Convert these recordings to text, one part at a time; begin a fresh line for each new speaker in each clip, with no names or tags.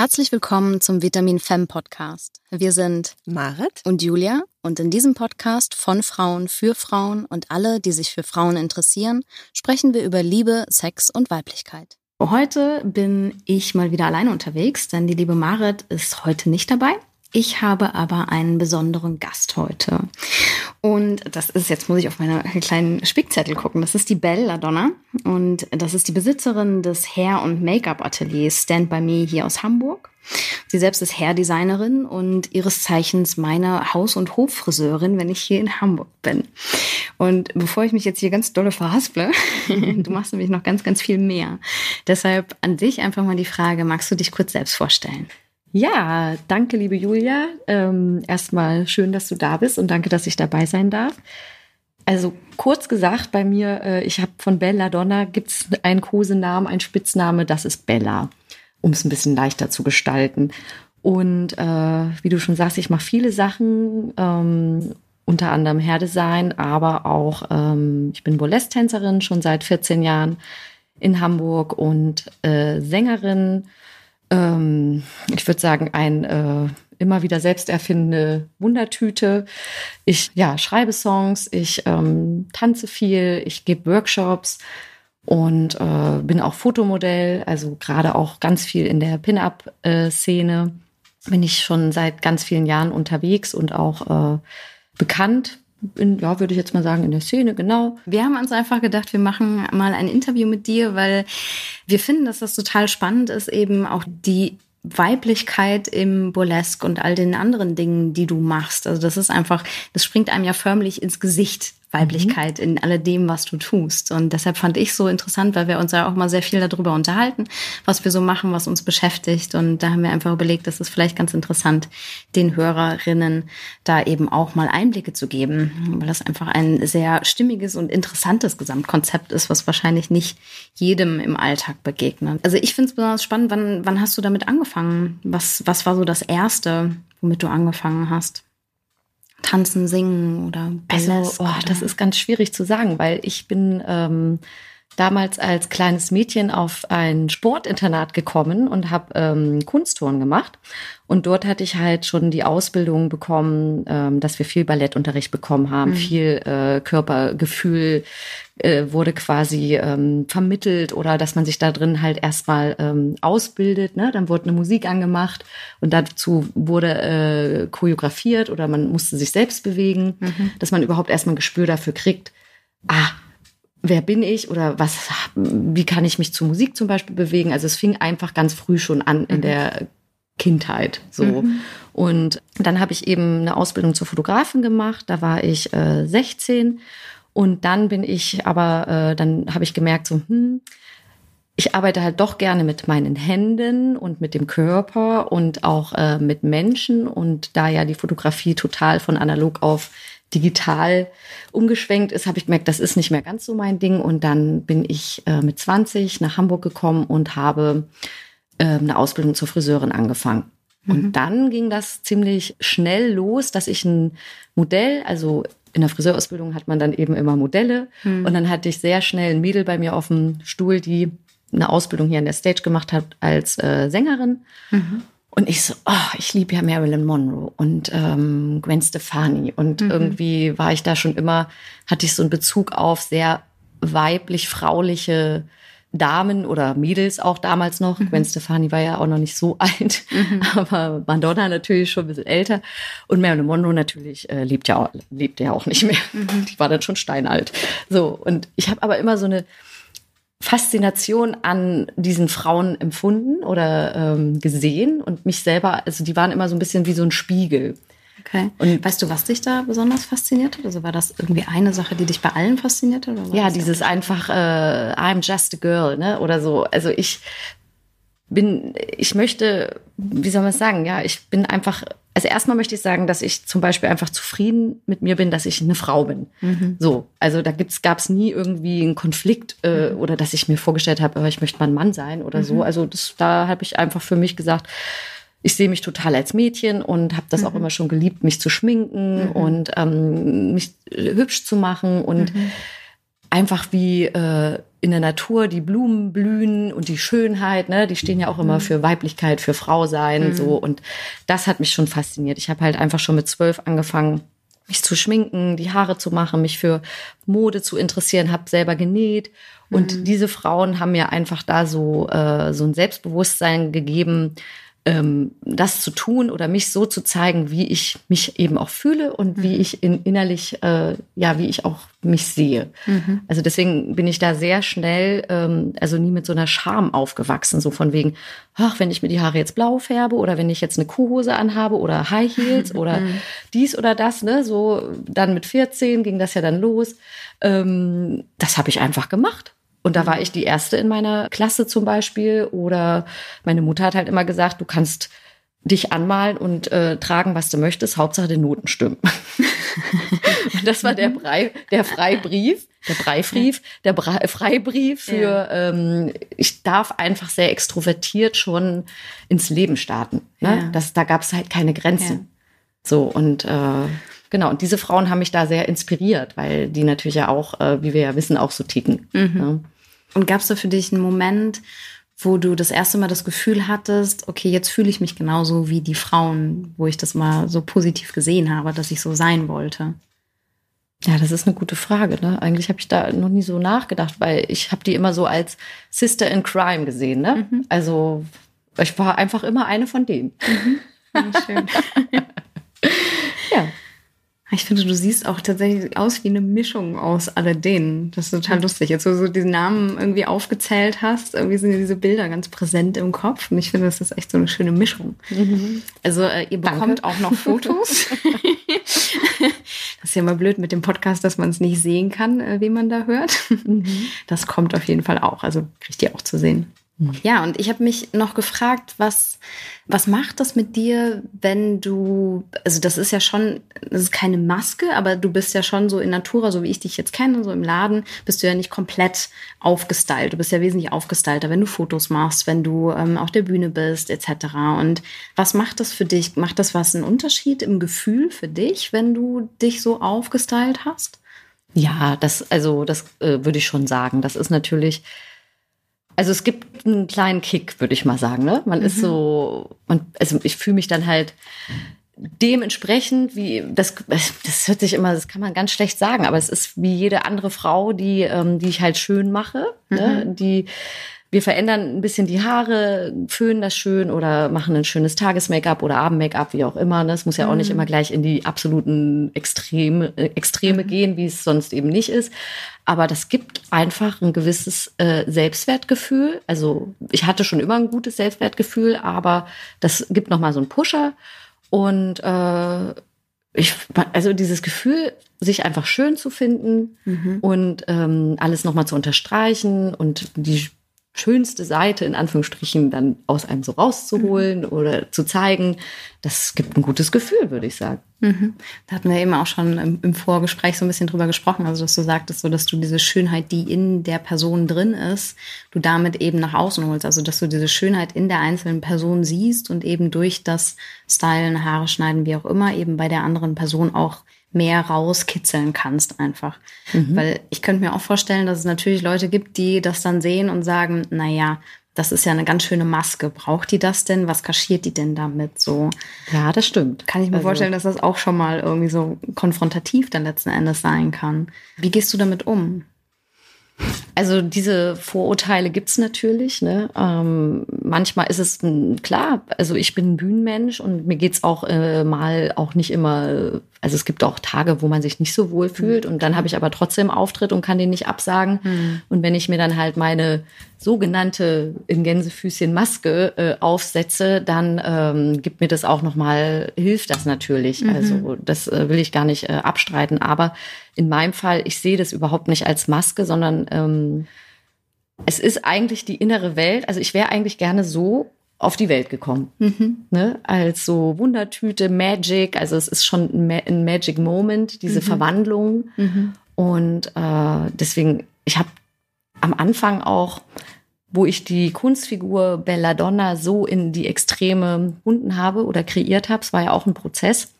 Herzlich willkommen zum Vitamin Femme Podcast. Wir sind
Marit
und Julia und in diesem Podcast von Frauen für Frauen und alle, die sich für Frauen interessieren, sprechen wir über Liebe, Sex und Weiblichkeit. Heute bin ich mal wieder alleine unterwegs, denn die liebe Marit ist heute nicht dabei. Ich habe aber einen besonderen Gast heute. Und das ist, jetzt muss ich auf meine kleinen Spickzettel gucken. Das ist die Belle Ladonna. Und das ist die Besitzerin des Hair- und Make-up-Ateliers Stand By Me hier aus Hamburg. Sie selbst ist Hairdesignerin und ihres Zeichens meine Haus- und Hoffriseurin, wenn ich hier in Hamburg bin. Und bevor ich mich jetzt hier ganz dolle verhasple, du machst nämlich noch ganz, ganz viel mehr. Deshalb an dich einfach mal die Frage, magst du dich kurz selbst vorstellen?
Ja, danke, liebe Julia. Ähm, erstmal schön, dass du da bist und danke, dass ich dabei sein darf. Also kurz gesagt, bei mir, äh, ich habe von Bella Donna gibt es einen Kosenamen, einen Spitzname, das ist Bella, um es ein bisschen leichter zu gestalten. Und äh, wie du schon sagst, ich mache viele Sachen, ähm, unter anderem Hairdesign, aber auch ähm, ich bin Burlesque-Tänzerin schon seit 14 Jahren in Hamburg und äh, Sängerin ähm, ich würde sagen, ein äh, immer wieder selbst erfindende Wundertüte. Ich ja, schreibe Songs, ich ähm, tanze viel, ich gebe Workshops und äh, bin auch Fotomodell, also gerade auch ganz viel in der Pin-up-Szene. Bin ich schon seit ganz vielen Jahren unterwegs und auch äh, bekannt in, ja, würde ich jetzt mal sagen, in der Szene, genau.
Wir haben uns einfach gedacht, wir machen mal ein Interview mit dir, weil wir finden, dass das total spannend ist, eben auch die Weiblichkeit im Burlesque und all den anderen Dingen, die du machst. Also das ist einfach, das springt einem ja förmlich ins Gesicht, Weiblichkeit mhm. in alledem, was du tust. Und deshalb fand ich so interessant, weil wir uns ja auch mal sehr viel darüber unterhalten, was wir so machen, was uns beschäftigt. Und da haben wir einfach überlegt, das ist vielleicht ganz interessant, den Hörerinnen da eben auch mal Einblicke zu geben, weil das einfach ein sehr stimmiges und interessantes Gesamtkonzept ist, was wahrscheinlich nicht jedem im Alltag begegnet. Also ich finde es besonders spannend, wann, wann hast du damit angefangen? Was, was war so das Erste, womit du angefangen hast? Tanzen, Singen oder
Burlesque? Also, oh, das ist ganz schwierig zu sagen, weil ich bin ähm, damals als kleines Mädchen auf ein Sportinternat gekommen und habe ähm, Kunstturnen gemacht. Und dort hatte ich halt schon die Ausbildung bekommen, ähm, dass wir viel Ballettunterricht bekommen haben, mhm. viel äh, Körpergefühl äh, wurde quasi ähm, vermittelt oder dass man sich da drin halt erstmal ähm, ausbildet. Ne? Dann wurde eine Musik angemacht und dazu wurde äh, choreografiert oder man musste sich selbst bewegen, mhm. dass man überhaupt erstmal ein Gespür dafür kriegt. Ah, wer bin ich oder was, wie kann ich mich zur Musik zum Beispiel bewegen? Also es fing einfach ganz früh schon an in mhm. der Kindheit so. Mhm. Und dann habe ich eben eine Ausbildung zur Fotografin gemacht. Da war ich äh, 16 und dann bin ich aber, äh, dann habe ich gemerkt so, hm, ich arbeite halt doch gerne mit meinen Händen und mit dem Körper und auch äh, mit Menschen. Und da ja die Fotografie total von analog auf digital umgeschwenkt ist, habe ich gemerkt, das ist nicht mehr ganz so mein Ding. Und dann bin ich äh, mit 20 nach Hamburg gekommen und habe äh, eine Ausbildung zur Friseurin angefangen. Mhm. Und dann ging das ziemlich schnell los, dass ich ein Modell, also in der Friseurausbildung hat man dann eben immer Modelle. Mhm. Und dann hatte ich sehr schnell ein Mädel bei mir auf dem Stuhl, die eine Ausbildung hier in der Stage gemacht hat als äh, Sängerin. Mhm. Und ich so, oh, ich liebe ja Marilyn Monroe und ähm, Gwen Stefani. Und mhm. irgendwie war ich da schon immer, hatte ich so einen Bezug auf sehr weiblich, frauliche Damen oder Mädels auch damals noch. Mhm. Gwen Stefani war ja auch noch nicht so alt, mhm. aber Madonna natürlich schon ein bisschen älter. Und Marilyn Monroe natürlich äh, lebt ja auch, lebt ja auch nicht mehr. Mhm. Die war dann schon steinalt. So, und ich habe aber immer so eine Faszination an diesen Frauen empfunden oder ähm, gesehen und mich selber, also die waren immer so ein bisschen wie so ein Spiegel.
Okay. Und weißt du, was dich da besonders fasziniert hat? Also war das irgendwie eine Sache, die dich bei allen fasziniert hat?
ja, dieses einfach äh, I'm just a girl, ne? Oder so. Also ich bin, ich möchte, wie soll man es sagen? Ja, ich bin einfach also erstmal möchte ich sagen, dass ich zum Beispiel einfach zufrieden mit mir bin, dass ich eine Frau bin. Mhm. So, also da gab es nie irgendwie einen Konflikt äh, mhm. oder dass ich mir vorgestellt habe, ich möchte mal ein Mann sein oder mhm. so. Also das, da habe ich einfach für mich gesagt, ich sehe mich total als Mädchen und habe das auch mhm. immer schon geliebt, mich zu schminken mhm. und ähm, mich hübsch zu machen und mhm. einfach wie äh, in der Natur die Blumen blühen und die Schönheit, ne, die stehen ja auch immer mhm. für Weiblichkeit, für Frau sein, mhm. so. Und das hat mich schon fasziniert. Ich habe halt einfach schon mit zwölf angefangen, mich zu schminken, die Haare zu machen, mich für Mode zu interessieren, habe selber genäht. Und mhm. diese Frauen haben mir einfach da so, äh, so ein Selbstbewusstsein gegeben, ähm, das zu tun oder mich so zu zeigen, wie ich mich eben auch fühle und mhm. wie ich in, innerlich, äh, ja, wie ich auch mich sehe. Mhm. Also deswegen bin ich da sehr schnell, ähm, also nie mit so einer Scham aufgewachsen, so von wegen, ach, wenn ich mir die Haare jetzt blau färbe oder wenn ich jetzt eine Kuhhose anhabe oder High Heels oder mhm. dies oder das, ne, so dann mit 14 ging das ja dann los. Ähm, das habe ich einfach gemacht. Und da war mhm. ich die Erste in meiner Klasse zum Beispiel. Oder meine Mutter hat halt immer gesagt, du kannst dich anmalen und äh, tragen, was du möchtest. Hauptsache die Noten stimmen. und das war der, mhm. Brei, der Freibrief, der Breibrief, der Brei, Freibrief für, ja. ähm, ich darf einfach sehr extrovertiert schon ins Leben starten. Ne? Ja. Das, da gab es halt keine Grenzen. Ja. So, und äh, genau, und diese Frauen haben mich da sehr inspiriert, weil die natürlich ja auch, äh, wie wir ja wissen, auch so ticken. Mhm. Ne?
Und gab es da für dich einen Moment, wo du das erste Mal das Gefühl hattest, okay, jetzt fühle ich mich genauso wie die Frauen, wo ich das mal so positiv gesehen habe, dass ich so sein wollte?
Ja, das ist eine gute Frage. Ne? Eigentlich habe ich da noch nie so nachgedacht, weil ich habe die immer so als Sister in Crime gesehen. Ne? Mhm. Also ich war einfach immer eine von denen. Mhm. Ja, schön.
ja. Ich finde, du siehst auch tatsächlich aus wie eine Mischung aus alledenen. Das ist total lustig. Jetzt, wo du so diesen Namen irgendwie aufgezählt hast, irgendwie sind ja diese Bilder ganz präsent im Kopf. Und ich finde, das ist echt so eine schöne Mischung. Mhm. Also, äh, ihr bekommt Danke. auch noch Fotos. das ist ja mal blöd mit dem Podcast, dass man es nicht sehen kann, äh, wie man da hört. Mhm. Das kommt auf jeden Fall auch. Also, kriegt ihr auch zu sehen. Mhm. Ja, und ich habe mich noch gefragt, was, was macht das mit dir, wenn du, also das ist ja schon, das ist keine Maske, aber du bist ja schon so in Natura, so wie ich dich jetzt kenne, so im Laden, bist du ja nicht komplett aufgestylt. Du bist ja wesentlich aufgestylter, wenn du Fotos machst, wenn du ähm, auf der Bühne bist, etc. Und was macht das für dich? Macht das was einen Unterschied im Gefühl für dich, wenn du dich so aufgestylt hast?
Ja, das, also das äh, würde ich schon sagen. Das ist natürlich also es gibt einen kleinen Kick, würde ich mal sagen. Ne? Man mhm. ist so, man, also ich fühle mich dann halt dementsprechend, wie das, das hört sich immer, das kann man ganz schlecht sagen, aber es ist wie jede andere Frau, die, ähm, die ich halt schön mache, ne? mhm. ne? die wir verändern ein bisschen die Haare, föhnen das schön oder machen ein schönes Tages-Make-up oder Abend-Make-up, wie auch immer. Das muss ja auch nicht mhm. immer gleich in die absoluten Extreme, äh, Extreme mhm. gehen, wie es sonst eben nicht ist. Aber das gibt einfach ein gewisses äh, Selbstwertgefühl. Also ich hatte schon immer ein gutes Selbstwertgefühl, aber das gibt nochmal so einen Pusher. Und äh, ich, also dieses Gefühl, sich einfach schön zu finden mhm. und ähm, alles nochmal zu unterstreichen und die schönste Seite in Anführungsstrichen dann aus einem so rauszuholen mhm. oder zu zeigen, das gibt ein gutes Gefühl, würde ich sagen.
Mhm. Da hatten wir eben auch schon im, im, Vorgespräch so ein bisschen drüber gesprochen, also dass du sagtest, so dass du diese Schönheit, die in der Person drin ist, du damit eben nach außen holst, also dass du diese Schönheit in der einzelnen Person siehst und eben durch das Stylen, Haare schneiden, wie auch immer, eben bei der anderen Person auch mehr rauskitzeln kannst einfach. Mhm. Weil ich könnte mir auch vorstellen, dass es natürlich Leute gibt, die das dann sehen und sagen, na ja, das ist ja eine ganz schöne Maske. Braucht die das denn? Was kaschiert die denn damit so?
Ja, das stimmt.
Kann ich mir also, vorstellen, dass das auch schon mal irgendwie so konfrontativ dann letzten Endes sein kann. Wie gehst du damit um?
Also diese Vorurteile gibt's natürlich. Ne? Ähm, manchmal ist es klar, also ich bin ein Bühnenmensch und mir geht's auch äh, mal auch nicht immer, also es gibt auch Tage, wo man sich nicht so wohl fühlt und dann habe ich aber trotzdem Auftritt und kann den nicht absagen. Mhm. Und wenn ich mir dann halt meine sogenannte in Gänsefüßchen Maske äh, aufsetze, dann ähm, gibt mir das auch nochmal, hilft das natürlich. Mhm. Also das äh, will ich gar nicht äh, abstreiten. Aber in meinem Fall, ich sehe das überhaupt nicht als Maske, sondern ähm, es ist eigentlich die innere Welt. Also ich wäre eigentlich gerne so auf die Welt gekommen. Mhm. Ne? Als so Wundertüte, Magic. Also es ist schon ein, Magic Moment, diese mhm. Verwandlung. Mhm. Und äh, deswegen, ich habe am Anfang auch, wo ich die Kunstfigur Belladonna so in die Extreme gefunden habe oder kreiert habe, es war ja auch ein Prozess,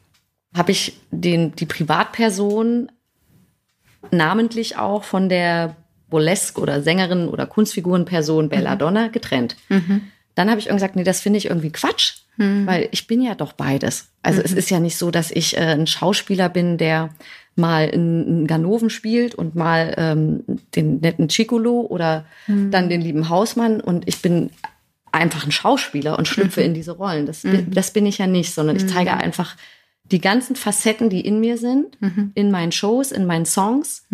habe ich den, die Privatperson namentlich auch von der Burlesque oder Sängerin oder Kunstfigurenperson Belladonna getrennt.
Mhm.
Dann habe ich irgendwie gesagt, nee, das finde ich irgendwie Quatsch,
Mhm.
weil ich bin ja doch beides. Also es ist ja nicht so, dass ich äh, ein Schauspieler bin, der mal in, in Ganoven spielt und mal ähm, den netten Chicolo oder dann den lieben Hausmann und ich bin einfach ein Schauspieler und schlüpfe in diese Rollen. Das, bin, das bin ich ja nicht, sondern ich zeige einfach die ganzen Facetten, die in mir sind, in meinen Shows, in meinen Songs.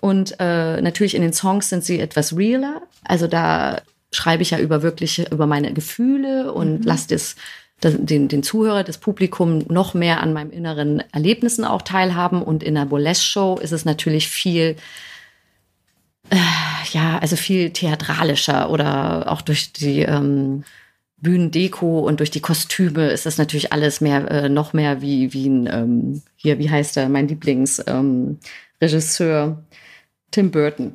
Und äh, natürlich in den Songs sind sie etwas realer. Also da schreibe ich ja über wirklich über meine Gefühle und lasse das, den, den Zuhörer, das Publikum noch mehr an meinen inneren Erlebnissen auch teilhaben. Und in der Burlesque-Show ist es natürlich viel äh, ja, also viel theatralischer oder auch durch die ähm, Bühnendeko und durch die Kostüme ist das natürlich alles mehr, äh, noch mehr wie, wie ein, ähm, hier, wie heißt er, mein Lieblingsregisseur, ähm, Tim Burton.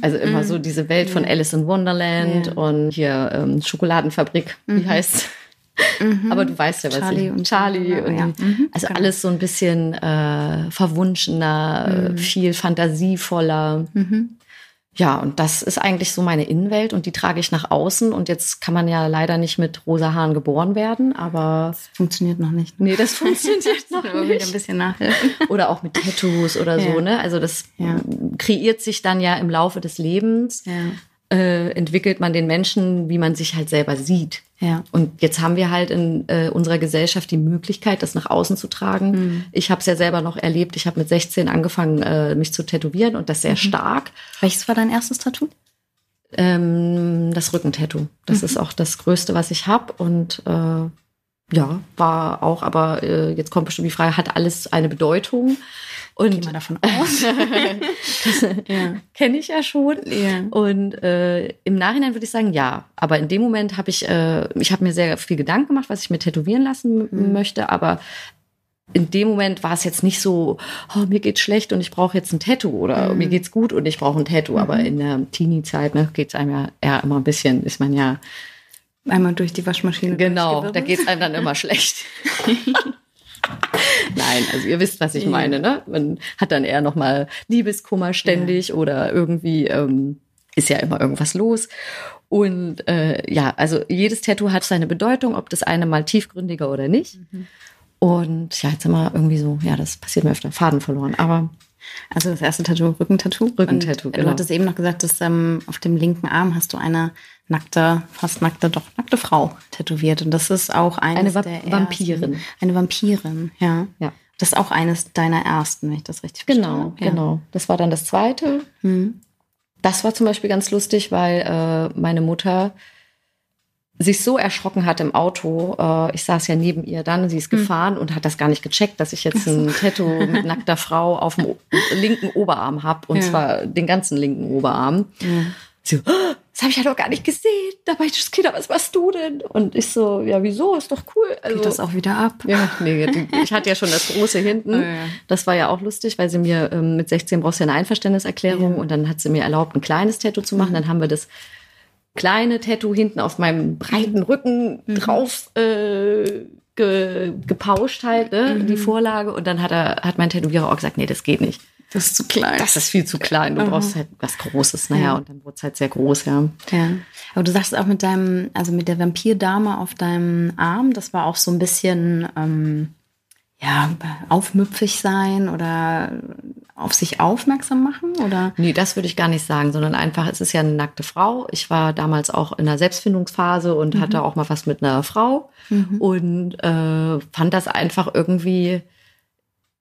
Also immer so diese Welt von Alice in Wonderland
Ja.
und hier ähm, Schokoladenfabrik, wie heißt Aber du weißt ja, was
Charlie
ich
und
Charlie
so,
und
ja. Mhm,
also
genau.
alles so ein bisschen äh, verwunschener, viel fantasievoller. Ja, und das ist eigentlich so meine Innenwelt und die trage ich nach außen. Und jetzt kann man ja leider nicht mit rosa Haaren geboren werden, aber
Funktioniert noch nicht.
nee, das funktioniert noch
Aber wieder ein
nicht.
bisschen nachhelfen.
Oder auch mit Tattoos oder so,
Ja.
ne? Also das
Ja.
kreiert sich dann ja im Laufe des Lebens,
Ja.
äh, entwickelt man den Menschen, wie man sich halt selber sieht.
Ja.
Und jetzt haben wir halt in äh, unserer Gesellschaft die Möglichkeit, das nach außen zu tragen.
Mhm.
Ich habe es ja selber noch erlebt. Ich habe mit 16 angefangen, äh, mich zu tätowieren und das sehr
Mhm.
stark.
Welches war dein erstes Tattoo?
Ähm, das Rückentattoo. Das ist auch das Größte, was ich habe. Und äh, ja, war auch, aber äh, jetzt kommt bestimmt die Frage, hat alles eine Bedeutung? Und
mal davon aus. ja.
kenne ich ja schon.
Ja.
Und äh, im Nachhinein würde ich sagen, ja. Aber in dem Moment habe ich, äh, ich habe mir sehr viel Gedanken gemacht, was ich mir tätowieren lassen m- möchte. Aber in dem Moment war es jetzt nicht so, oh, mir geht's schlecht und ich brauche jetzt ein Tattoo oder mir geht's gut und ich brauche ein Tattoo. Aber in der Teenie-Zeit ne, geht's einem ja eher immer ein bisschen, ist man ja,
Einmal durch die Waschmaschine.
genau, da
durchgewirbelt.
geht's einem dann immer schlecht. Nein, also ihr wisst, was ich meine, ne? Man hat dann eher nochmal Liebeskummer ständig oder irgendwie ähm, ist ja immer irgendwas los. Und äh, ja, also jedes Tattoo hat seine Bedeutung, ob das eine mal tiefgründiger oder nicht. Und ja, jetzt immer irgendwie so, ja, das passiert mir öfter, Faden verloren. Aber
Also das erste Tattoo, Rückentattoo.
Rückentattoo, genau.
Du hattest eben noch gesagt, dass ähm, auf dem linken Arm hast du eine nackte, fast nackte, doch nackte Frau tätowiert. Und das ist auch eines
Eine Va-
der ersten,
Vampirin.
Eine Vampirin, ja.
Ja.
Das ist auch eines deiner ersten, wenn ich das richtig
genau,
verstanden habe. Ja.
genau. Das war dann das zweite.
Mhm.
Das war zum Beispiel ganz lustig, weil äh, meine Mutter sich so erschrocken hat im Auto. Äh, ich saß ja neben ihr dann, sie ist gefahren und hat das gar nicht gecheckt, dass ich jetzt ein Tattoo mit nackter Frau auf dem linken Oberarm habe und
Ja.
zwar den ganzen linken Oberarm. Sie so, "Oh, das habe ich ja doch gar nicht gesehen. Da war ich das Kind, was machst du denn? Und ich so, ja, wieso? Ist doch cool. Also,
Geht das auch wieder ab?
ja, nee, ich hatte ja schon das große hinten.
Oh ja.
Das war ja auch lustig, weil sie mir ähm, mit 16 brauchst du ja eine Einverständniserklärung und dann hat sie mir erlaubt, ein kleines Tattoo zu machen. Dann haben wir das kleine Tattoo hinten auf meinem breiten Rücken drauf äh, ge, gepauscht halt, ne, die Vorlage. Und dann hat er, hat mein Tätowierer auch gesagt, nee, das geht nicht.
Das ist zu klein.
Das ist viel zu klein. Du brauchst halt was Großes. Naja,
Ja.
und dann wurde es halt sehr groß, ja.
Ja. Aber du sagst auch mit deinem, also mit der Vampirdame auf deinem Arm, das war auch so ein bisschen, ähm, ja, aufmüpfig sein oder auf sich aufmerksam machen oder?
Nee, das würde ich gar nicht sagen, sondern einfach, es ist ja eine nackte Frau. Ich war damals auch in einer Selbstfindungsphase und hatte auch mal was mit einer Frau und äh, fand das einfach irgendwie.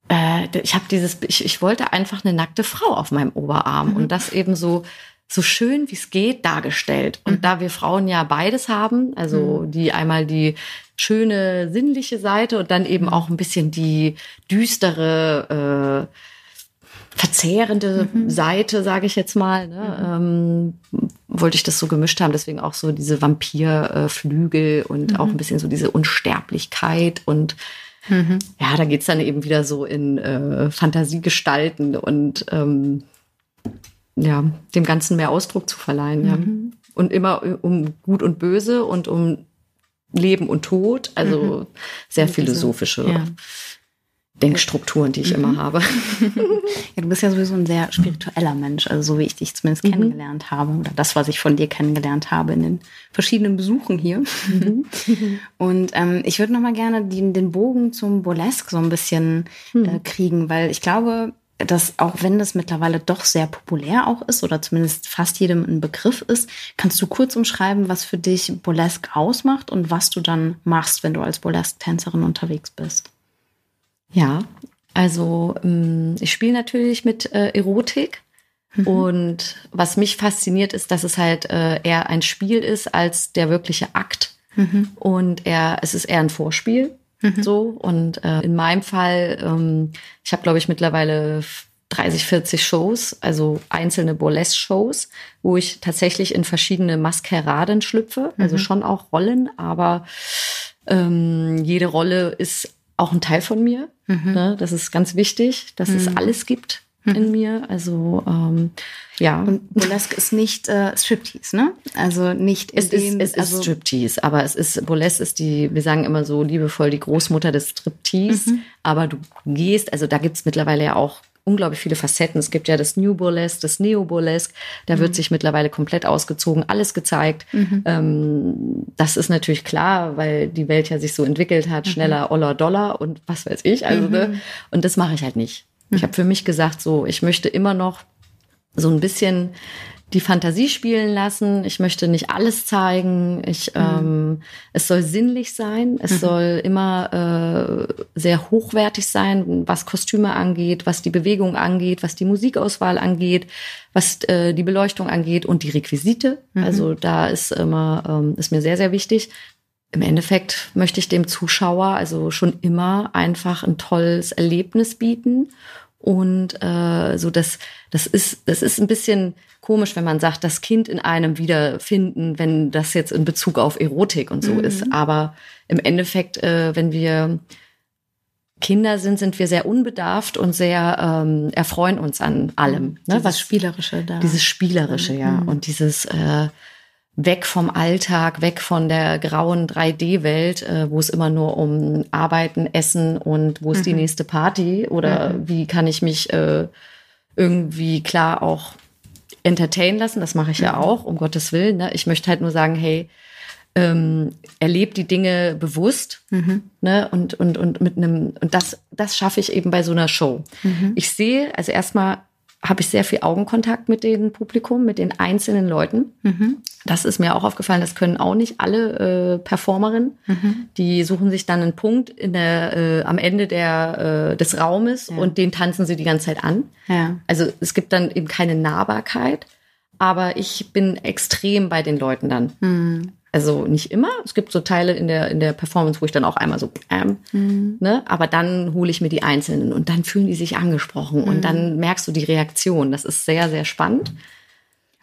Äh, ich habe dieses, ich, ich wollte einfach eine nackte Frau auf meinem Oberarm und das eben so so schön wie es geht dargestellt. Und da wir Frauen ja beides haben, also die einmal die schöne sinnliche Seite und dann eben auch ein bisschen die düstere äh, verzehrende Seite, sage ich jetzt mal, ne, ähm, wollte ich das so gemischt haben. Deswegen auch so diese Vampirflügel und auch ein bisschen so diese Unsterblichkeit und ja, da geht's dann eben wieder so in äh, Fantasiegestalten und ähm, ja, dem Ganzen mehr Ausdruck zu verleihen. Ja. Und immer um Gut und Böse und um Leben und Tod, also sehr
Und diese-
philosophische
Ja.
Denkstrukturen, die ich mhm. immer habe.
ja, du bist ja sowieso ein sehr spiritueller Mensch, also so wie ich dich zumindest mhm. kennengelernt habe oder das, was ich von dir kennengelernt habe in den verschiedenen Besuchen hier. Mhm. Und ähm, ich würde noch mal gerne den, den Bogen zum Burlesque so ein bisschen äh, mhm. kriegen, weil ich glaube, dass auch wenn das mittlerweile doch sehr populär auch ist oder zumindest fast jedem ein Begriff ist, kannst du kurz umschreiben, was für dich Burlesque ausmacht und was du dann machst, wenn du als Burlesque-Tänzerin unterwegs bist?
Ja, also ähm, ich spiele natürlich mit äh, Erotik. Mhm. Und was mich fasziniert, ist, dass es halt äh, eher ein Spiel ist als der wirkliche Akt. Mhm. Und er, es ist eher ein Vorspiel. Mhm. So. Und äh, in meinem Fall, ähm, ich habe, glaube ich, mittlerweile 30, 40 Shows, also einzelne Burlesque-Shows, wo ich tatsächlich in verschiedene Maskeraden schlüpfe. Also mhm. schon auch Rollen, aber ähm, jede Rolle ist auch ein Teil von mir. Mhm. Ne? Das ist ganz wichtig, dass mhm. es alles gibt mhm. in mir. Also ähm, ja.
Und Burlesque ist nicht äh, Striptease, ne? Also nicht
es ist es also ist Striptease, aber es ist Burlesque ist die, wir sagen immer so liebevoll die Großmutter des Striptease. Mhm. Aber du gehst, also da gibt's mittlerweile ja auch unglaublich viele Facetten. Es gibt ja das New Burlesque, das Neo Burlesque. Da mhm. wird sich mittlerweile komplett ausgezogen, alles gezeigt. Mhm. Ähm, das ist natürlich klar, weil die Welt ja sich so entwickelt hat, mhm. schneller, oller, dollar und was weiß ich. Also, ne? Mhm. Und das mache ich halt nicht. Ich habe für mich gesagt, so, ich möchte immer noch so ein bisschen die Fantasie spielen lassen. Ich möchte nicht alles zeigen. Ich, mhm. ähm, es soll sinnlich sein. Es mhm. soll immer äh, sehr hochwertig sein, was Kostüme angeht, was die Bewegung angeht, was die Musikauswahl angeht, was äh, die Beleuchtung angeht und die Requisite. Mhm. Also da ist immer ähm, ist mir sehr sehr wichtig. Im Endeffekt möchte ich dem Zuschauer also schon immer einfach ein tolles Erlebnis bieten und äh, so das das ist das ist ein bisschen komisch, wenn man sagt, das Kind in einem wiederfinden, wenn das jetzt in Bezug auf Erotik und so mhm. ist. Aber im Endeffekt, äh, wenn wir Kinder sind, sind wir sehr unbedarft und sehr ähm, erfreuen uns an allem.
Ne? Was Spielerische da.
Dieses Spielerische, ja. Mhm. Und dieses äh, weg vom Alltag, weg von der grauen 3D-Welt, äh, wo es immer nur um Arbeiten, Essen und wo ist mhm. die nächste Party oder mhm. wie kann ich mich äh, irgendwie klar auch entertain lassen. Das mache ich ja mhm. auch, um Gottes Willen. Ne? Ich möchte halt nur sagen, hey, ähm, erlebt die Dinge bewusst mhm. ne? und, und, und mit einem, und das, das schaffe ich eben bei so einer Show. Mhm. Ich sehe, also erstmal habe ich sehr viel Augenkontakt mit dem Publikum, mit den einzelnen Leuten. Mhm. Das ist mir auch aufgefallen. Das können auch nicht alle äh, Performerinnen. Mhm. Die suchen sich dann einen Punkt in der, äh, am Ende der, äh, des Raumes ja. und den tanzen sie die ganze Zeit an. Ja. Also es gibt dann eben keine Nahbarkeit. Aber ich bin extrem bei den Leuten dann. Mhm. Also nicht immer. Es gibt so Teile in der, in der Performance, wo ich dann auch einmal so, ähm, mhm. ne? Aber dann hole ich mir die Einzelnen und dann fühlen die sich angesprochen mhm. und dann merkst du die Reaktion. Das ist sehr, sehr spannend.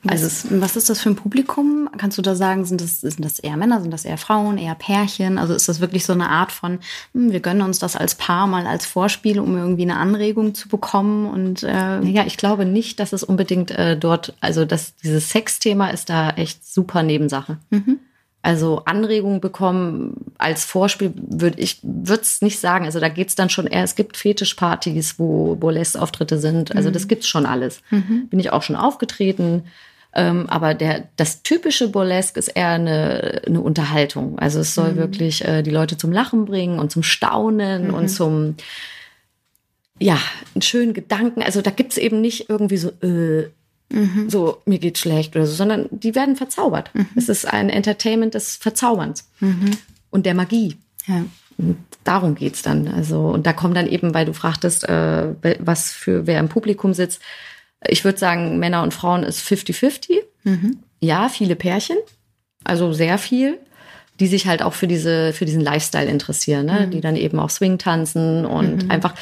Also was, was ist das für ein Publikum? Kannst du da sagen, sind das, sind das eher Männer, sind das eher Frauen, eher Pärchen? Also ist das wirklich so eine Art von, hm, wir gönnen uns das als Paar mal als Vorspiel, um irgendwie eine Anregung zu bekommen? Und
äh ja, ich glaube nicht, dass es unbedingt äh, dort, also dass dieses Sexthema ist da echt super Nebensache. Mhm. Also Anregungen bekommen als Vorspiel würde ich würde es nicht sagen. Also da geht's dann schon eher, es gibt Fetischpartys, wo Burlesque-Auftritte sind. Also mhm. das gibt's schon alles. Mhm. Bin ich auch schon aufgetreten. Ähm, aber der, das typische Burlesque ist eher eine, eine Unterhaltung. Also es soll mhm. wirklich äh, die Leute zum Lachen bringen und zum Staunen und mhm. zum ja, einen schönen Gedanken. Also da gibt's eben nicht irgendwie so, äh, Mhm. So, mir geht's schlecht oder so, sondern die werden verzaubert. Mhm. Es ist ein Entertainment des Verzauberns mhm. und der Magie. Ja. Und darum geht's dann. Also, und da kommen dann eben, weil du fragtest, äh, was für wer im Publikum sitzt. Ich würde sagen, Männer und Frauen ist 50-50. Mhm. Ja, viele Pärchen, also sehr viel, die sich halt auch für diese, für diesen Lifestyle interessieren, ne? Mhm. die dann eben auch Swing tanzen und mhm. einfach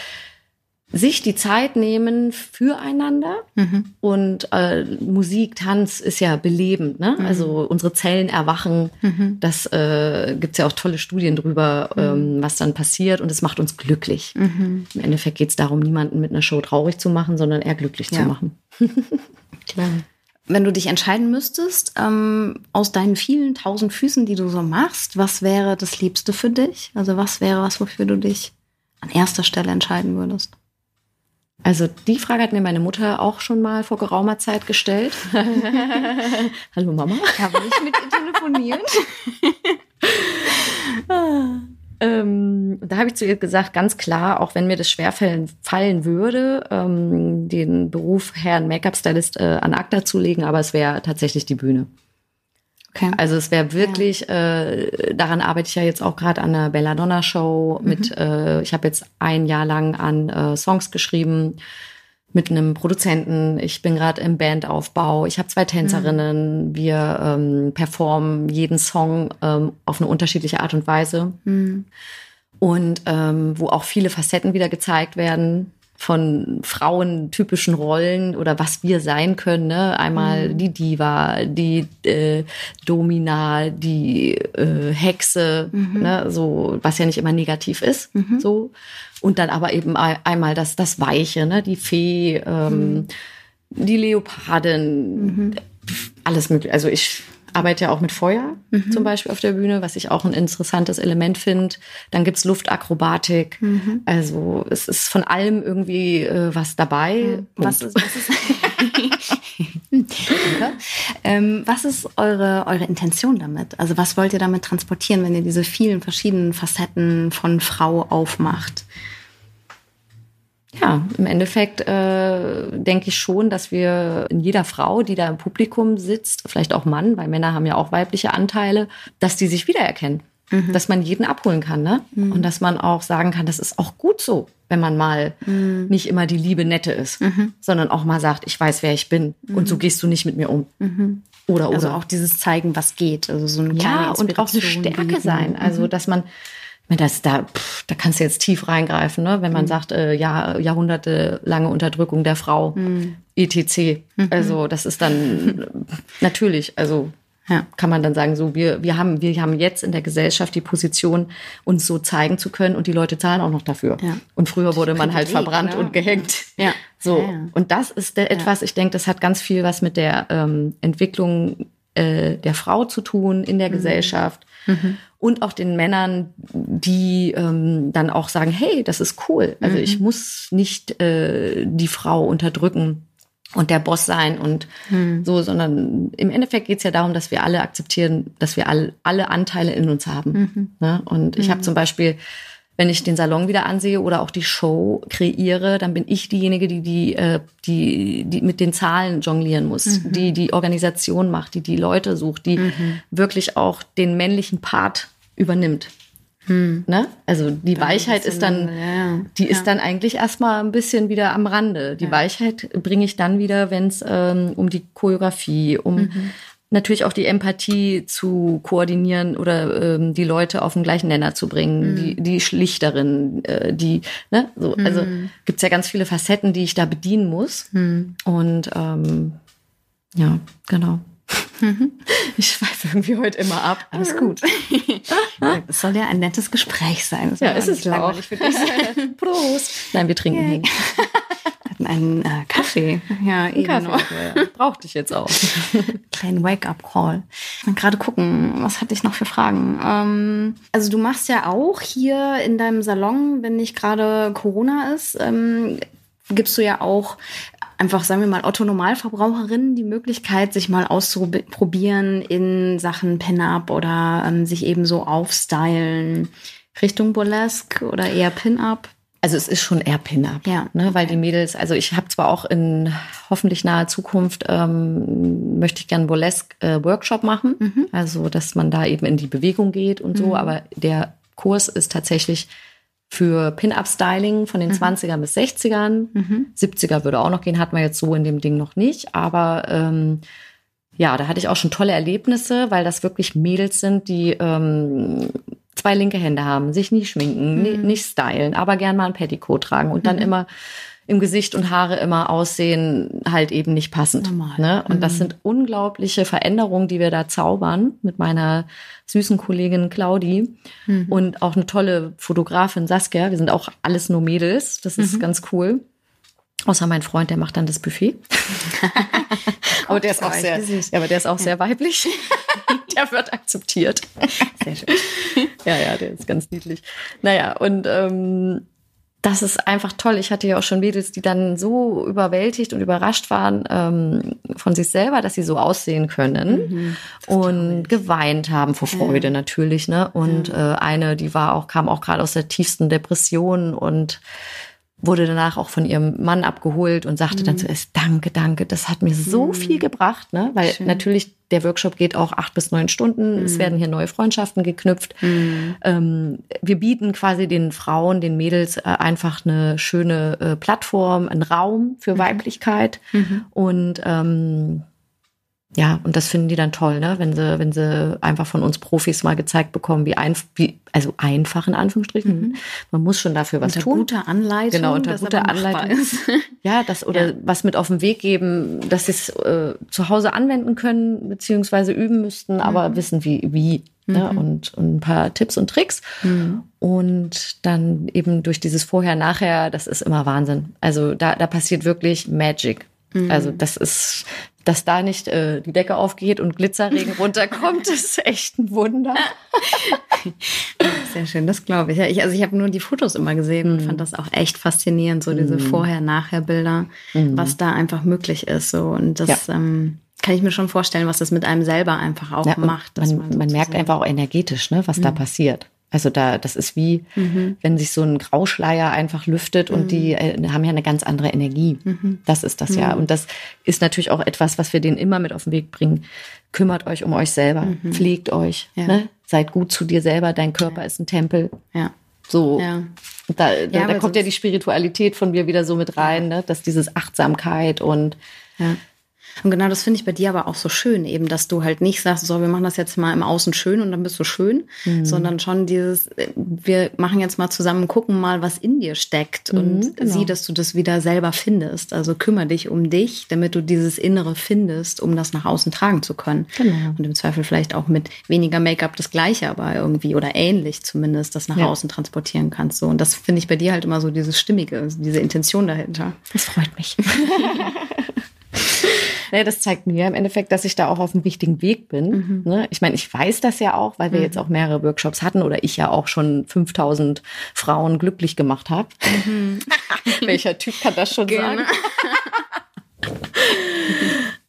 sich die Zeit nehmen füreinander mhm. und äh, Musik, Tanz ist ja belebend, ne? Mhm. Also unsere Zellen erwachen. Mhm. Das äh, gibt's ja auch tolle Studien drüber, mhm. ähm, was dann passiert und es macht uns glücklich. Mhm. Im Endeffekt geht's darum, niemanden mit einer Show traurig zu machen, sondern eher glücklich ja. zu machen.
Klar. Wenn du dich entscheiden müsstest, ähm, aus deinen vielen tausend Füßen, die du so machst, was wäre das Liebste für dich? Also was wäre was, wofür du dich an erster Stelle entscheiden würdest?
Also die Frage hat mir meine Mutter auch schon mal vor geraumer Zeit gestellt. Hallo Mama.
Habe ich mit ihr telefoniert?
ähm, da habe ich zu ihr gesagt, ganz klar, auch wenn mir das schwer fallen würde, ähm, den Beruf Herrn Make-up-Stylist äh, an ACTA zu legen, aber es wäre tatsächlich die Bühne. Okay. Also es wäre wirklich, ja. äh, daran arbeite ich ja jetzt auch gerade an der Belladonna Show mhm. mit, äh, ich habe jetzt ein Jahr lang an äh, Songs geschrieben mit einem Produzenten. Ich bin gerade im Bandaufbau. Ich habe zwei Tänzerinnen. Mhm. Wir ähm, performen jeden Song ähm, auf eine unterschiedliche Art und Weise. Mhm. Und ähm, wo auch viele Facetten wieder gezeigt werden von frauentypischen Rollen oder was wir sein können. Ne? Einmal mhm. die Diva, die äh, Domina, die äh, Hexe, mhm. ne? so was ja nicht immer negativ ist. Mhm. So und dann aber eben einmal das das Weiche, ne? die Fee, ähm, mhm. die Leopardin, mhm. alles mögliche. Also ich arbeite ja auch mit Feuer mhm. zum Beispiel auf der Bühne, was ich auch ein interessantes Element finde. Dann gibt's Luftakrobatik. Mhm. Also es ist von allem irgendwie äh, was dabei.
Mhm. Was ist, was ist, ähm, was ist eure, eure Intention damit? Also was wollt ihr damit transportieren, wenn ihr diese vielen verschiedenen Facetten von Frau aufmacht?
Ja, im Endeffekt äh, denke ich schon, dass wir in jeder Frau, die da im Publikum sitzt, vielleicht auch Mann, weil Männer haben ja auch weibliche Anteile, dass die sich wiedererkennen. Mhm. Dass man jeden abholen kann, ne? Mhm. Und dass man auch sagen kann, das ist auch gut so, wenn man mal mhm. nicht immer die liebe Nette ist, mhm. sondern auch mal sagt, ich weiß, wer ich bin und so mhm. gehst du nicht mit mir um.
Mhm. Oder, oder. Also auch dieses zeigen, was geht. Also so eine
kleine Ja, und auch eine Stärke sein. Also, dass man, das, da, pff, da kannst du jetzt tief reingreifen, ne? wenn man mhm. sagt, äh, ja, jahrhundertelange Unterdrückung der Frau, mhm. etc. Mhm. Also das ist dann natürlich, also ja. kann man dann sagen, so wir, wir haben, wir haben jetzt in der Gesellschaft die Position, uns so zeigen zu können und die Leute zahlen auch noch dafür. Ja. Und früher wurde man halt verbrannt ne? und gehängt. Ja. So. Ja, und das ist der, etwas, ich denke, das hat ganz viel was mit der ähm, Entwicklung äh, der Frau zu tun in der mhm. Gesellschaft. Mhm und auch den Männern, die ähm, dann auch sagen, hey, das ist cool. Also mhm. ich muss nicht äh, die Frau unterdrücken und der Boss sein und mhm. so, sondern im Endeffekt geht's ja darum, dass wir alle akzeptieren, dass wir alle, alle Anteile in uns haben. Mhm. Ne? Und ich habe mhm. zum Beispiel wenn ich den Salon wieder ansehe oder auch die Show kreiere, dann bin ich diejenige, die die, äh, die, die mit den Zahlen jonglieren muss, mhm. die die Organisation macht, die die Leute sucht, die mhm. wirklich auch den männlichen Part übernimmt. Hm. Ne? Also die dann Weichheit ist dann, ja. die ist ja. dann eigentlich erstmal ein bisschen wieder am Rande. Die ja. Weichheit bringe ich dann wieder, wenn es ähm, um die Choreografie, um mhm. Natürlich auch die Empathie zu koordinieren oder ähm, die Leute auf den gleichen Nenner zu bringen, mhm. die, die Schlichterin, äh, die, ne, so, mhm. also gibt's ja ganz viele Facetten, die ich da bedienen muss. Mhm. Und ähm, ja, genau. Ich schweife irgendwie heute immer ab.
Alles gut. Es soll ja ein nettes Gespräch sein. Das
ja, ist es langweilig für dich. Prost. Nein, wir trinken yeah.
Hatten einen äh, Kaffee.
Ja, eben Kaffee. Noch. Ja. Brauchte ich jetzt auch.
Kleinen Wake-up-Call. Gerade gucken, was hatte ich noch für Fragen? Ähm, also du machst ja auch hier in deinem Salon, wenn nicht gerade Corona ist, ähm, gibst du ja auch einfach, sagen wir mal, Otto-Normalverbraucherinnen die Möglichkeit, sich mal auszuprobieren in Sachen Pin-Up oder ähm, sich eben so aufstylen Richtung Burlesque oder eher Pin-Up?
Also es ist schon eher Pin-Up, ja. ne? weil die Mädels, also ich habe zwar auch in hoffentlich naher Zukunft, ähm, möchte ich gerne Burlesque-Workshop äh, machen, mhm. also dass man da eben in die Bewegung geht und so, mhm. aber der Kurs ist tatsächlich für Pin-Up-Styling von den mhm. 20ern bis 60ern. Mhm. 70er würde auch noch gehen, hatten wir jetzt so in dem Ding noch nicht. Aber ähm, ja, da hatte ich auch schon tolle Erlebnisse, weil das wirklich Mädels sind, die ähm, zwei linke Hände haben, sich nie schminken, mhm. nicht stylen, aber gern mal ein Petticoat tragen und dann mhm. immer im Gesicht und Haare immer aussehen, halt eben nicht passend. Normal. Ne? Und mhm. das sind unglaubliche Veränderungen, die wir da zaubern mit meiner süßen Kollegin Claudi mhm. und auch eine tolle Fotografin Saskia. Wir sind auch alles nur Mädels. Das ist mhm. ganz cool. Außer mein Freund, der macht dann das Buffet. aber der ist auch sehr, ja, aber der ist auch sehr weiblich. der wird akzeptiert. Sehr schön. Ja, ja, der ist ganz niedlich. Naja, und ähm, das ist einfach toll. Ich hatte ja auch schon Mädels, die dann so überwältigt und überrascht waren ähm, von sich selber, dass sie so aussehen können mhm, und geweint haben vor Freude ja. natürlich. Ne? Und ja. äh, eine, die war auch kam auch gerade aus der tiefsten Depression und wurde danach auch von ihrem Mann abgeholt und sagte mhm. dann zuerst, danke, danke, das hat mir so mhm. viel gebracht, ne? Weil Schön. natürlich der Workshop geht auch acht bis neun Stunden. Mhm. Es werden hier neue Freundschaften geknüpft. Mhm. Ähm, wir bieten quasi den Frauen, den Mädels äh, einfach eine schöne äh, Plattform, einen Raum für mhm. Weiblichkeit mhm. und ähm, ja, und das finden die dann toll, ne? wenn sie, wenn sie einfach von uns Profis mal gezeigt bekommen, wie, ein, wie also einfach in Anführungsstrichen. Mhm. Man muss schon dafür was
unter
tun.
Unter guter Anleitung.
Genau, unter guter Anleitung. Ist. Ja, das oder ja. was mit auf den Weg geben, dass sie es äh, zu Hause anwenden können, beziehungsweise üben müssten, mhm. aber wissen wie, wie. Ne? Mhm. Ne? Und, und ein paar Tipps und Tricks. Mhm. Und dann eben durch dieses Vorher-Nachher, das ist immer Wahnsinn. Also da, da passiert wirklich Magic. Mhm. Also das ist, dass da nicht äh, die Decke aufgeht und Glitzerregen runterkommt, ist echt ein Wunder.
Sehr schön, das glaube ich. Ja, ich. Also ich habe nur die Fotos immer gesehen mhm. und fand das auch echt faszinierend, so diese mhm. Vorher-Nachher-Bilder, mhm. was da einfach möglich ist. So und das ja. ähm, kann ich mir schon vorstellen, was das mit einem selber einfach auch ja, macht.
Man, man, man merkt einfach auch energetisch, ne, was da mhm. passiert. Also da, das ist wie, mhm. wenn sich so ein Grauschleier einfach lüftet mhm. und die äh, haben ja eine ganz andere Energie. Mhm. Das ist das mhm. ja. Und das ist natürlich auch etwas, was wir denen immer mit auf den Weg bringen. Kümmert euch um euch selber, mhm. pflegt euch, ja. ne? seid gut zu dir selber. Dein Körper ja. ist ein Tempel. Ja. So, ja. da, da, da kommt ja die Spiritualität von mir wieder so mit rein, ne? dass dieses Achtsamkeit und
ja. Und genau das finde ich bei dir aber auch so schön, eben, dass du halt nicht sagst, so, wir machen das jetzt mal im Außen schön und dann bist du schön, mhm. sondern schon dieses, äh, wir machen jetzt mal zusammen, gucken mal, was in dir steckt mhm, und genau. sieh, dass du das wieder selber findest. Also kümmere dich um dich, damit du dieses Innere findest, um das nach außen tragen zu können. Genau. Und im Zweifel vielleicht auch mit weniger Make-up das Gleiche, aber irgendwie oder ähnlich zumindest, das nach ja. außen transportieren kannst. So. Und das finde ich bei dir halt immer so dieses Stimmige, diese Intention dahinter.
Das freut mich. Ne, das zeigt mir im Endeffekt, dass ich da auch auf dem richtigen Weg bin. Mhm. Ne? Ich meine, ich weiß das ja auch, weil wir mhm. jetzt auch mehrere Workshops hatten oder ich ja auch schon 5000 Frauen glücklich gemacht habe. Mhm. Welcher Typ kann das schon genau. sagen?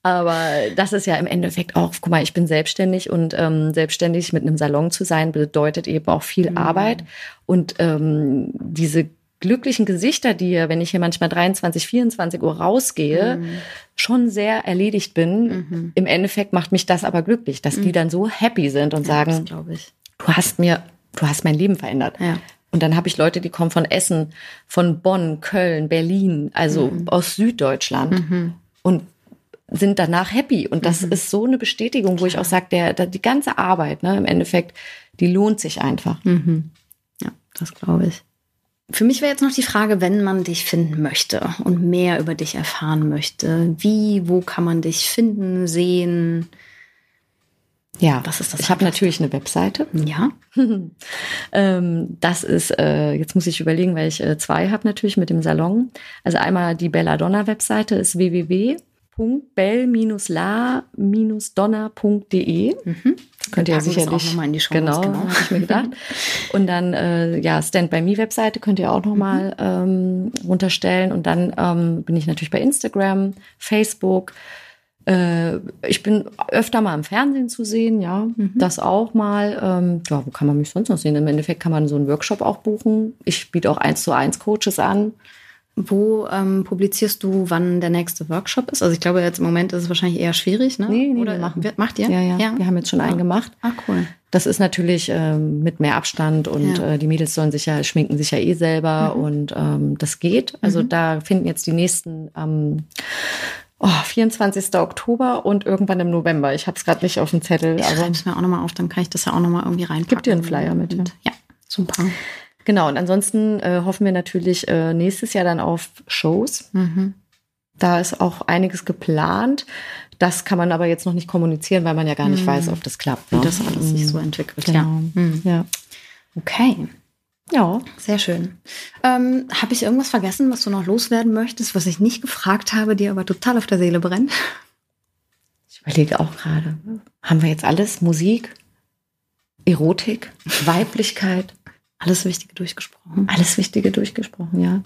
Aber das ist ja im Endeffekt auch, guck mal, ich bin selbstständig und ähm, selbstständig mit einem Salon zu sein bedeutet eben auch viel mhm. Arbeit. Und ähm, diese glücklichen Gesichter, die, wenn ich hier manchmal 23, 24 Uhr rausgehe, mhm. schon sehr erledigt bin. Mhm. Im Endeffekt macht mich das aber glücklich, dass mhm. die dann so happy sind und ja, sagen, du hast mir, du hast mein Leben verändert. Ja. Und dann habe ich Leute, die kommen von Essen, von Bonn, Köln, Berlin, also mhm. aus Süddeutschland mhm. und sind danach happy. Und das mhm. ist so eine Bestätigung, wo ich auch sage, der, der, die ganze Arbeit, ne, im Endeffekt, die lohnt sich einfach.
Ja, das glaube ich. Für mich wäre jetzt noch die Frage, wenn man dich finden möchte und mehr über dich erfahren möchte, wie, wo kann man dich finden, sehen?
Ja, was ist das? Ich habe natürlich eine Webseite.
Ja.
ähm, das ist, äh, jetzt muss ich überlegen, weil ich äh, zwei habe natürlich mit dem Salon. Also einmal die Belladonna-Webseite ist www www.bell-la-donner.de. Mhm. Könnt ihr ja sicherlich
auch noch in die Show
genau, genau. habe ich mir gedacht. Und dann äh, ja Stand by Me Webseite könnt ihr auch noch mal mhm. ähm, runterstellen. Und dann ähm, bin ich natürlich bei Instagram, Facebook. Äh, ich bin öfter mal im Fernsehen zu sehen, ja, mhm. das auch mal. Ähm, ja, wo kann man mich sonst noch sehen? Im Endeffekt kann man so einen Workshop auch buchen. Ich biete auch eins zu eins Coaches an.
Wo ähm, publizierst du, wann der nächste Workshop ist? Also ich glaube, jetzt im Moment ist es wahrscheinlich eher schwierig, ne?
Nee, nee, Oder machen. macht ihr?
Ja, ja, ja,
Wir haben jetzt schon
ah.
einen gemacht.
Ah, cool.
Das ist natürlich ähm, mit mehr Abstand und ja. äh, die Mädels sollen sich ja, schminken sich ja eh selber mhm. und ähm, das geht. Also mhm. da finden jetzt die nächsten ähm, oh, 24. Oktober und irgendwann im November. Ich habe es gerade nicht auf dem Zettel.
Ich schreibe es mir auch nochmal auf, dann kann ich das ja auch nochmal irgendwie reinpacken.
Gib dir einen Flyer mit.
Und, ja, super.
Genau, und ansonsten äh, hoffen wir natürlich äh, nächstes Jahr dann auf Shows. Mhm. Da ist auch einiges geplant. Das kann man aber jetzt noch nicht kommunizieren, weil man ja gar nicht mhm. weiß, ob das klappt.
Ne? Wie das alles sich so entwickelt. Genau. Ja.
Mhm. ja.
Okay. Ja, sehr schön. Ähm, habe ich irgendwas vergessen, was du noch loswerden möchtest, was ich nicht gefragt habe, dir aber total auf der Seele brennt?
Ich überlege auch gerade. Haben wir jetzt alles? Musik, Erotik, Weiblichkeit?
Alles Wichtige durchgesprochen.
Alles Wichtige durchgesprochen, ja.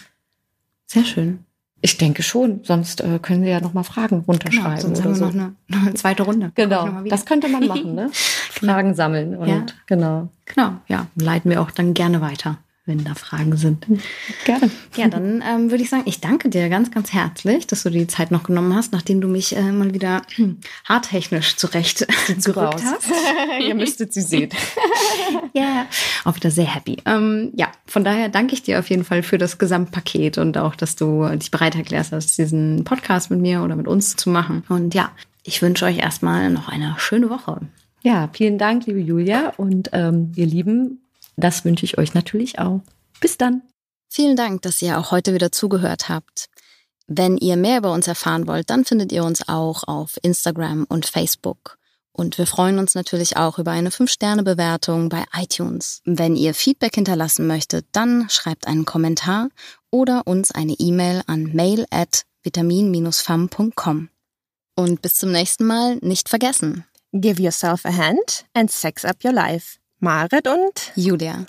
Sehr schön.
Ich denke schon, sonst äh, können Sie ja noch mal Fragen runterschreiben.
Genau, sonst haben wir
so.
noch, eine, noch eine zweite Runde.
Genau, das könnte man machen, ne? Fragen sammeln und
Ja.
genau.
Genau, ja. Leiten wir auch dann gerne weiter, wenn da Fragen sind.
Gerne.
Ja, dann ähm, würde ich sagen, ich danke dir ganz, ganz herzlich, dass du die Zeit noch genommen hast, nachdem du mich äh, mal wieder haartechnisch zurecht gerückt hast.
Ihr müsstet sie sehen.
Ja, auch wieder sehr happy. Ähm, ja, von daher danke ich dir auf jeden Fall für das Gesamtpaket und auch, dass du dich bereit erklärst hast, diesen Podcast mit mir oder mit uns zu machen. Und ja, ich wünsche euch erstmal noch eine schöne Woche.
Ja, vielen Dank, liebe Julia. Und ähm, ihr Lieben, das wünsche ich euch natürlich auch. Bis dann.
Vielen Dank, dass ihr auch heute wieder zugehört habt. Wenn ihr mehr über uns erfahren wollt, dann findet ihr uns auch auf Instagram und Facebook. Und wir freuen uns natürlich auch über eine 5-Sterne-Bewertung bei iTunes. Wenn ihr Feedback hinterlassen möchtet, dann schreibt einen Kommentar oder uns eine E-Mail an mail at vitamin-fam.com. Und bis zum nächsten Mal nicht vergessen.
Give yourself a hand and sex up your life. Marit und
Julia.